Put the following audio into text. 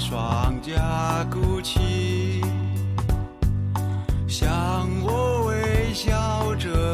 双颊鼓起向我微笑着